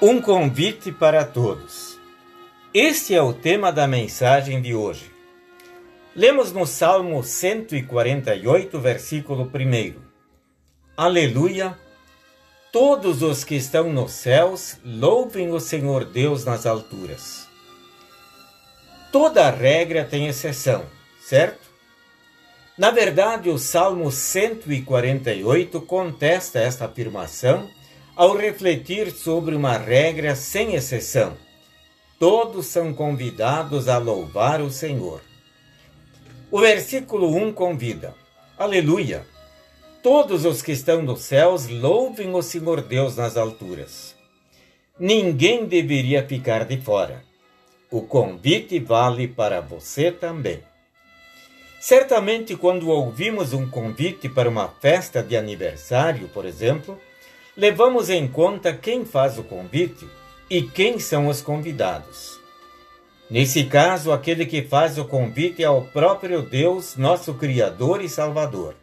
Um convite para todos. Este é o tema da mensagem de hoje. Lemos no Salmo 148, versículo 1. Aleluia! Todos os que estão nos céus louvem o Senhor Deus nas alturas. Toda regra tem exceção, certo? Na verdade, o Salmo 148 contesta esta afirmação ao refletir sobre uma regra sem exceção. Todos são convidados a louvar o Senhor. O versículo 1 convida: Aleluia! Todos os que estão nos céus louvem o Senhor Deus nas alturas. Ninguém deveria ficar de fora. O convite vale para você também. Certamente, quando ouvimos um convite para uma festa de aniversário, por exemplo, levamos em conta quem faz o convite e quem são os convidados. Nesse caso, aquele que faz o convite é o próprio Deus, nosso Criador e Salvador.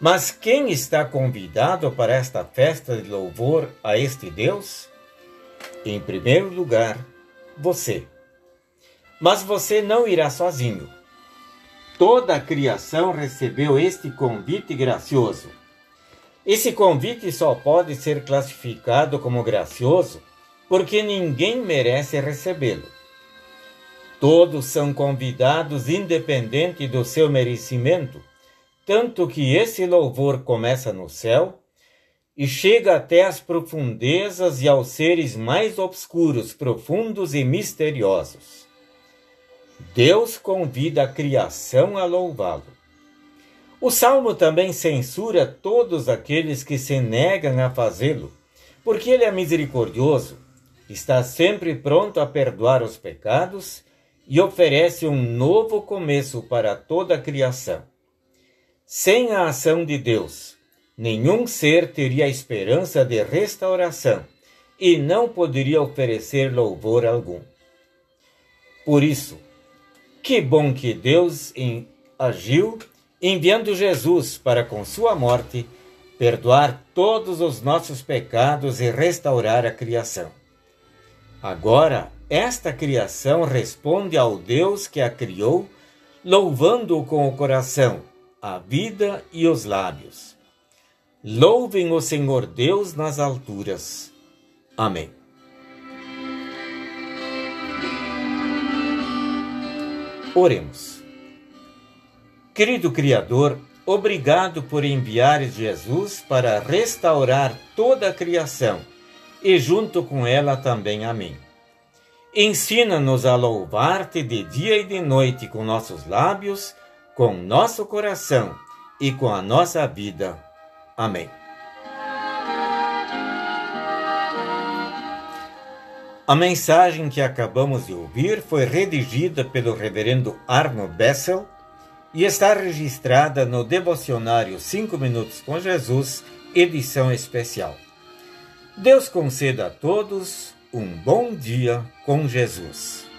Mas quem está convidado para esta festa de louvor a este Deus? Em primeiro lugar, você. Mas você não irá sozinho. Toda a criação recebeu este convite gracioso esse convite só pode ser classificado como gracioso porque ninguém merece recebê-lo. Todos são convidados independente do seu merecimento, tanto que esse louvor começa no céu e chega até as profundezas e aos seres mais obscuros, profundos e misteriosos. Deus convida a criação a louvá-lo. O salmo também censura todos aqueles que se negam a fazê-lo, porque ele é misericordioso, está sempre pronto a perdoar os pecados e oferece um novo começo para toda a criação. Sem a ação de Deus, nenhum ser teria esperança de restauração e não poderia oferecer louvor algum. Por isso, que bom que Deus agiu enviando Jesus para com sua morte perdoar todos os nossos pecados e restaurar a criação. Agora, esta criação responde ao Deus que a criou, louvando-o com o coração, a vida e os lábios. Louvem o Senhor Deus nas alturas. Amém. Oremos. Querido Criador, obrigado por enviares Jesus para restaurar toda a criação e junto com ela também a mim. Ensina-nos a louvar-te de dia e de noite com nossos lábios, com nosso coração e com a nossa vida. Amém. A mensagem que acabamos de ouvir foi redigida pelo reverendo Arno Bessel e está registrada no devocionário 5 Minutos com Jesus, edição especial. Deus conceda a todos um bom dia com Jesus.